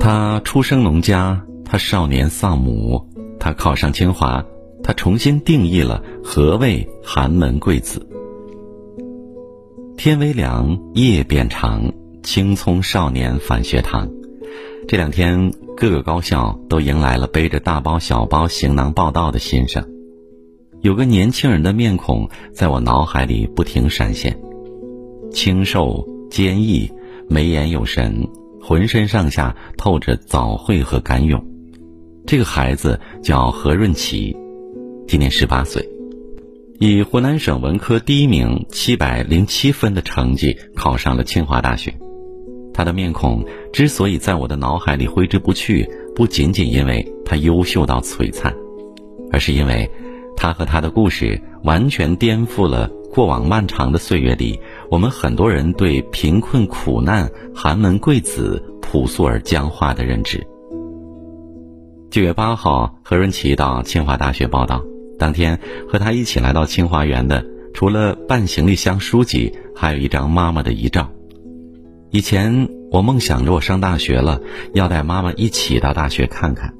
他出生农家，他少年丧母，他考上清华，他重新定义了何谓寒门贵子。天微凉，夜变长，青葱少年返学堂。这两天，各个高校都迎来了背着大包小包行囊报道的新生。有个年轻人的面孔在我脑海里不停闪现，清瘦坚毅，眉眼有神，浑身上下透着早慧和敢勇。这个孩子叫何润奇，今年十八岁，以湖南省文科第一名七百零七分的成绩考上了清华大学。他的面孔之所以在我的脑海里挥之不去，不仅仅因为他优秀到璀璨，而是因为。他和他的故事完全颠覆了过往漫长的岁月里我们很多人对贫困苦难、寒门贵子朴素而僵化的认知。九月八号，何润奇到清华大学报道，当天和他一起来到清华园的，除了半行李箱书籍，还有一张妈妈的遗照。以前我梦想着我上大学了，要带妈妈一起到大学看看，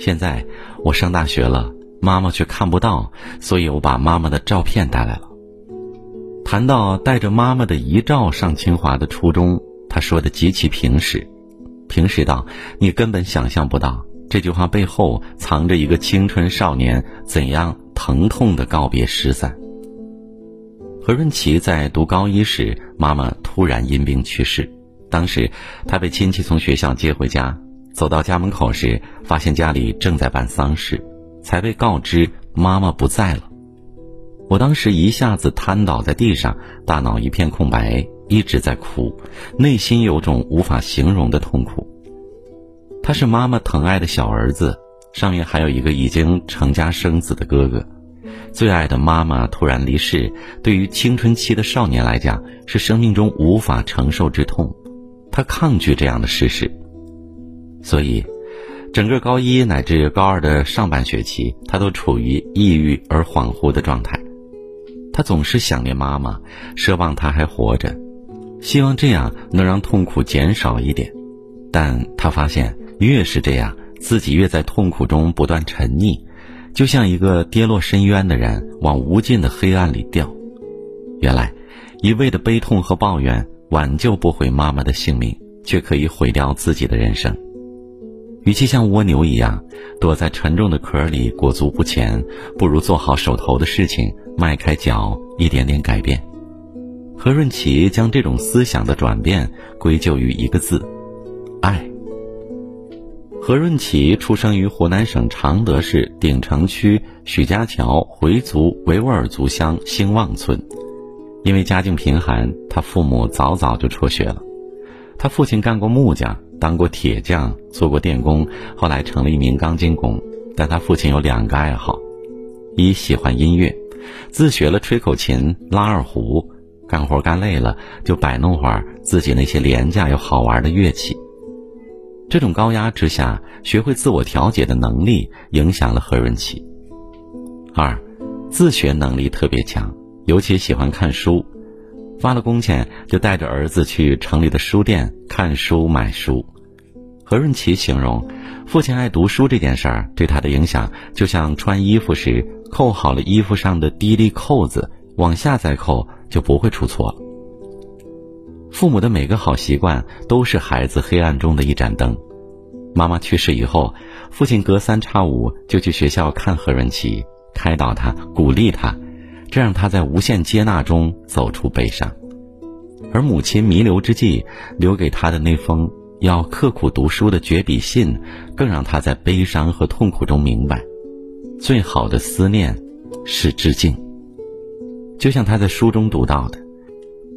现在我上大学了。妈妈却看不到，所以我把妈妈的照片带来了。谈到带着妈妈的遗照上清华的初衷，他说的极其平实，平实到你根本想象不到这句话背后藏着一个青春少年怎样疼痛的告别失散。何润奇在读高一时，妈妈突然因病去世，当时他被亲戚从学校接回家，走到家门口时，发现家里正在办丧事。才被告知妈妈不在了，我当时一下子瘫倒在地上，大脑一片空白，一直在哭，内心有种无法形容的痛苦。他是妈妈疼爱的小儿子，上面还有一个已经成家生子的哥哥，最爱的妈妈突然离世，对于青春期的少年来讲是生命中无法承受之痛，他抗拒这样的事实，所以。整个高一乃至高二的上半学期，他都处于抑郁而恍惚的状态。他总是想念妈妈，奢望她还活着，希望这样能让痛苦减少一点。但他发现，越是这样，自己越在痛苦中不断沉溺，就像一个跌落深渊的人往无尽的黑暗里掉。原来，一味的悲痛和抱怨挽救不回妈妈的性命，却可以毁掉自己的人生。与其像蜗牛一样躲在沉重的壳里裹足不前，不如做好手头的事情，迈开脚，一点点改变。何润奇将这种思想的转变归咎于一个字：爱。何润奇出生于湖南省常德市鼎城区许家桥回族维吾尔族乡兴旺村，因为家境贫寒，他父母早早就辍学了。他父亲干过木匠。当过铁匠，做过电工，后来成了一名钢筋工。但他父亲有两个爱好：一喜欢音乐，自学了吹口琴、拉二胡，干活干累了就摆弄会儿自己那些廉价又好玩的乐器。这种高压之下学会自我调节的能力，影响了何润奇。二，自学能力特别强，尤其喜欢看书。发了工钱，就带着儿子去城里的书店看书买书。何润奇形容，父亲爱读书这件事儿对他的影响，就像穿衣服时扣好了衣服上的第一粒扣子，往下再扣就不会出错。父母的每个好习惯都是孩子黑暗中的一盏灯。妈妈去世以后，父亲隔三差五就去学校看何润奇，开导他，鼓励他。这让他在无限接纳中走出悲伤，而母亲弥留之际留给他的那封要刻苦读书的绝笔信，更让他在悲伤和痛苦中明白，最好的思念是致敬。就像他在书中读到的，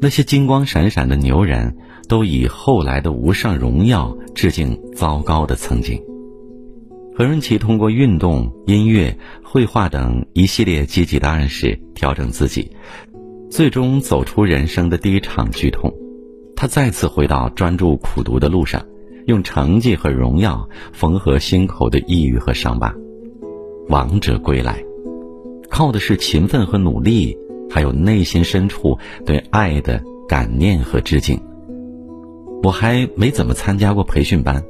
那些金光闪闪的牛人，都以后来的无上荣耀致敬糟糕的曾经。何润奇通过运动、音乐、绘画等一系列积极的暗示调整自己，最终走出人生的第一场剧痛。他再次回到专注苦读的路上，用成绩和荣耀缝合心口的抑郁和伤疤。王者归来，靠的是勤奋和努力，还有内心深处对爱的感念和致敬。我还没怎么参加过培训班，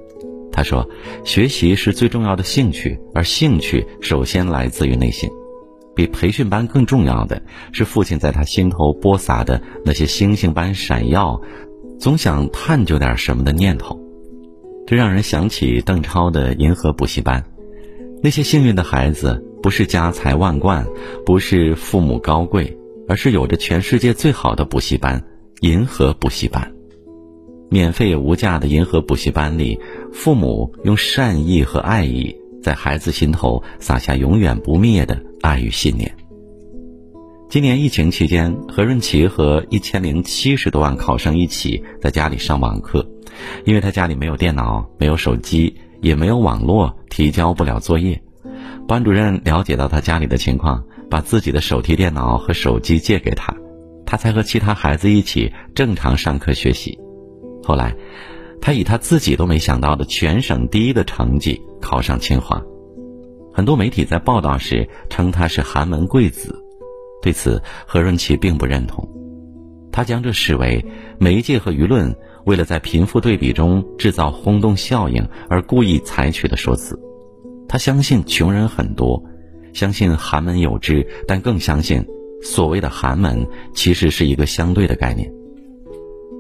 他说，学习是最重要的兴趣，而兴趣首先来自于内心。比培训班更重要的是父亲在他心头播撒的那些星星般闪耀，总想探究点什么的念头。这让人想起邓超的银河补习班。那些幸运的孩子，不是家财万贯，不是父母高贵，而是有着全世界最好的补习班——银河补习班。免费无价的银河补习班里，父母用善意和爱意，在孩子心头撒下永远不灭的爱与信念。今年疫情期间，何润琪和一千零七十多万考生一起在家里上网课，因为他家里没有电脑、没有手机、也没有网络，提交不了作业。班主任了解到他家里的情况，把自己的手提电脑和手机借给他，他才和其他孩子一起正常上课学习。后来，他以他自己都没想到的全省第一的成绩考上清华。很多媒体在报道时称他是寒门贵子，对此何润琪并不认同。他将这视为媒介和舆论为了在贫富对比中制造轰动效应而故意采取的说辞。他相信穷人很多，相信寒门有之，但更相信所谓的寒门其实是一个相对的概念。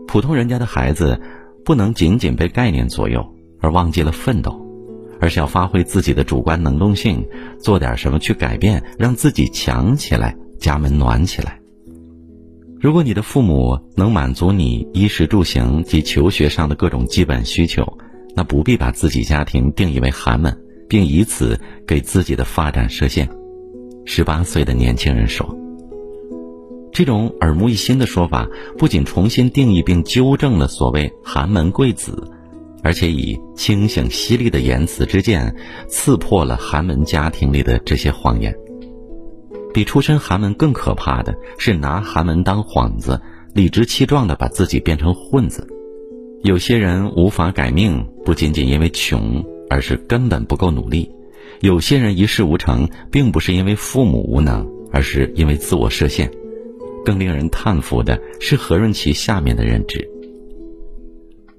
普通人家的孩子，不能仅仅被概念左右而忘记了奋斗，而是要发挥自己的主观能动性，做点什么去改变，让自己强起来，家门暖起来。如果你的父母能满足你衣食住行及求学上的各种基本需求，那不必把自己家庭定义为寒门，并以此给自己的发展设限。十八岁的年轻人说。这种耳目一新的说法，不仅重新定义并纠正了所谓寒门贵子，而且以清醒犀利的言辞之剑，刺破了寒门家庭里的这些谎言。比出身寒门更可怕的是拿寒门当幌子，理直气壮地把自己变成混子。有些人无法改命，不仅仅因为穷，而是根本不够努力；有些人一事无成，并不是因为父母无能，而是因为自我设限。更令人叹服的是何润琪下面的认知。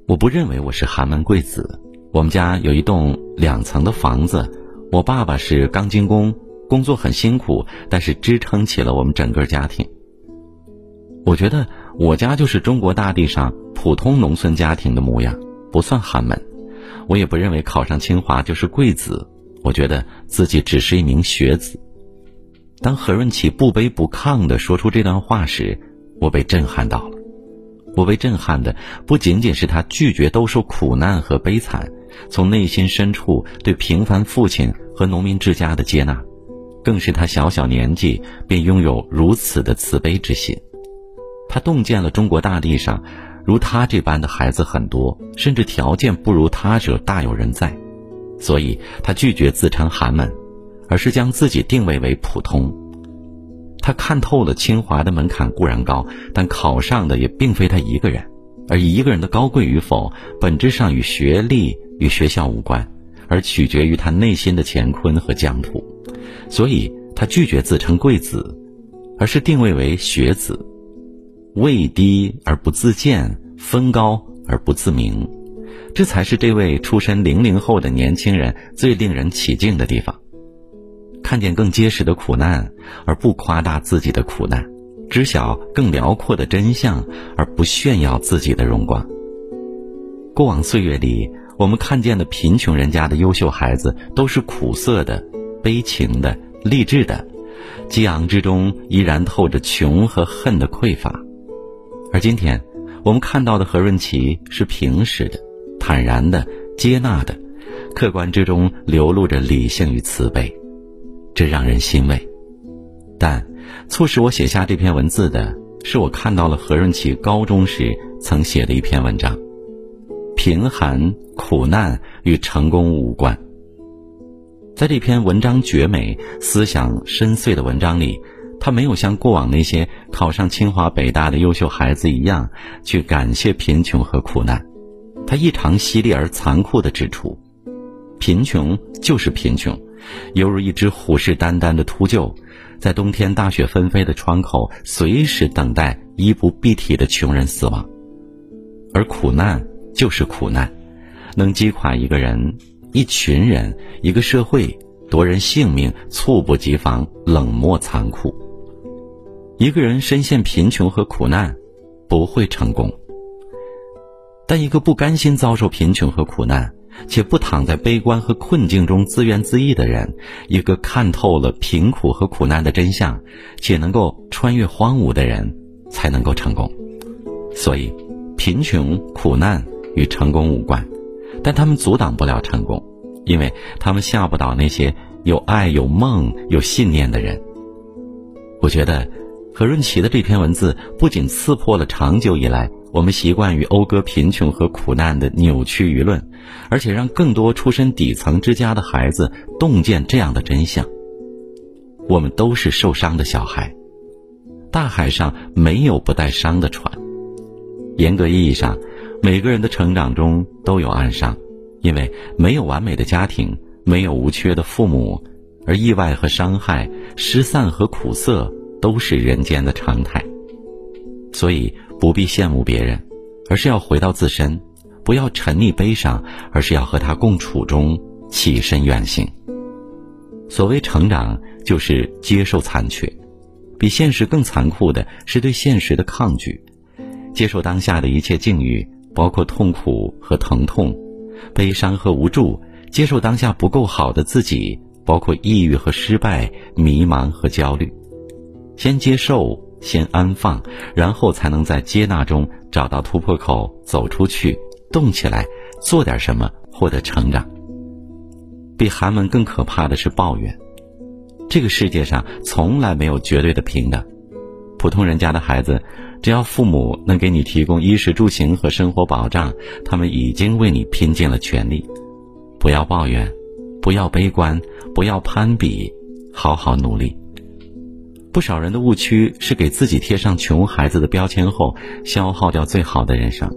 我不认为我是寒门贵子，我们家有一栋两层的房子，我爸爸是钢筋工，工作很辛苦，但是支撑起了我们整个家庭。我觉得我家就是中国大地上普通农村家庭的模样，不算寒门。我也不认为考上清华就是贵子，我觉得自己只是一名学子。当何润琪不卑不亢地说出这段话时，我被震撼到了。我被震撼的不仅仅是他拒绝兜售苦难和悲惨，从内心深处对平凡父亲和农民之家的接纳，更是他小小年纪便拥有如此的慈悲之心。他洞见了中国大地上，如他这般的孩子很多，甚至条件不如他者大有人在，所以他拒绝自称寒门。而是将自己定位为普通。他看透了清华的门槛固然高，但考上的也并非他一个人，而一个人的高贵与否，本质上与学历与学校无关，而取决于他内心的乾坤和疆土。所以他拒绝自称贵子，而是定位为学子，位低而不自见，分高而不自明，这才是这位出身零零后的年轻人最令人起敬的地方。看见更结实的苦难，而不夸大自己的苦难；知晓更辽阔的真相，而不炫耀自己的荣光。过往岁月里，我们看见的贫穷人家的优秀孩子，都是苦涩的、悲情的、励志的，激昂之中依然透着穷和恨的匮乏。而今天，我们看到的何润琪是平实的、坦然的、接纳的，客观之中流露着理性与慈悲。这让人欣慰，但促使我写下这篇文字的是我看到了何润琪高中时曾写的一篇文章，《贫寒苦难与成功无关》。在这篇文章绝美、思想深邃的文章里，他没有像过往那些考上清华北大的优秀孩子一样去感谢贫穷和苦难，他异常犀利而残酷地指出，贫穷就是贫穷。犹如一只虎视眈眈的秃鹫，在冬天大雪纷飞的窗口，随时等待衣不蔽体的穷人死亡。而苦难就是苦难，能击垮一个人、一群人、一个社会，夺人性命，猝不及防，冷漠残酷。一个人深陷贫穷和苦难，不会成功。但一个不甘心遭受贫穷和苦难，且不躺在悲观和困境中自怨自艾的人，一个看透了贫苦和苦难的真相，且能够穿越荒芜的人，才能够成功。所以，贫穷、苦难与成功无关，但他们阻挡不了成功，因为他们吓不倒那些有爱、有梦、有信念的人。我觉得，何润奇的这篇文字不仅刺破了长久以来。我们习惯于讴歌贫穷和苦难的扭曲舆论，而且让更多出身底层之家的孩子洞见这样的真相：我们都是受伤的小孩。大海上没有不带伤的船。严格意义上，每个人的成长中都有暗伤，因为没有完美的家庭，没有无缺的父母，而意外和伤害、失散和苦涩都是人间的常态。所以。不必羡慕别人，而是要回到自身；不要沉溺悲伤，而是要和他共处中起身远行。所谓成长，就是接受残缺；比现实更残酷的是对现实的抗拒。接受当下的一切境遇，包括痛苦和疼痛、悲伤和无助；接受当下不够好的自己，包括抑郁和失败、迷茫和焦虑。先接受。先安放，然后才能在接纳中找到突破口，走出去，动起来，做点什么，获得成长。比寒门更可怕的是抱怨。这个世界上从来没有绝对的平等。普通人家的孩子，只要父母能给你提供衣食住行和生活保障，他们已经为你拼尽了全力。不要抱怨，不要悲观，不要攀比，好好努力。不少人的误区是给自己贴上穷孩子的标签后，消耗掉最好的人生。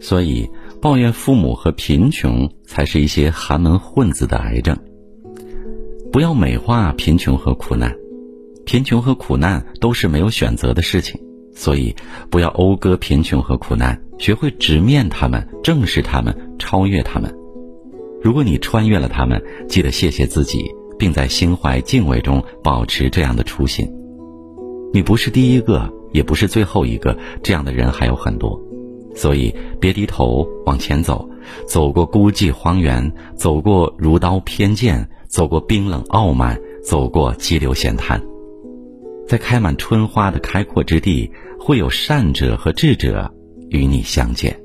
所以，抱怨父母和贫穷才是一些寒门混子的癌症。不要美化贫穷和苦难，贫穷和苦难都是没有选择的事情。所以，不要讴歌贫穷和苦难，学会直面他们，正视他们，超越他们。如果你穿越了他们，记得谢谢自己，并在心怀敬畏中保持这样的初心。你不是第一个，也不是最后一个，这样的人还有很多，所以别低头往前走，走过孤寂荒原，走过如刀偏见，走过冰冷傲慢，走过激流险滩，在开满春花的开阔之地，会有善者和智者与你相见。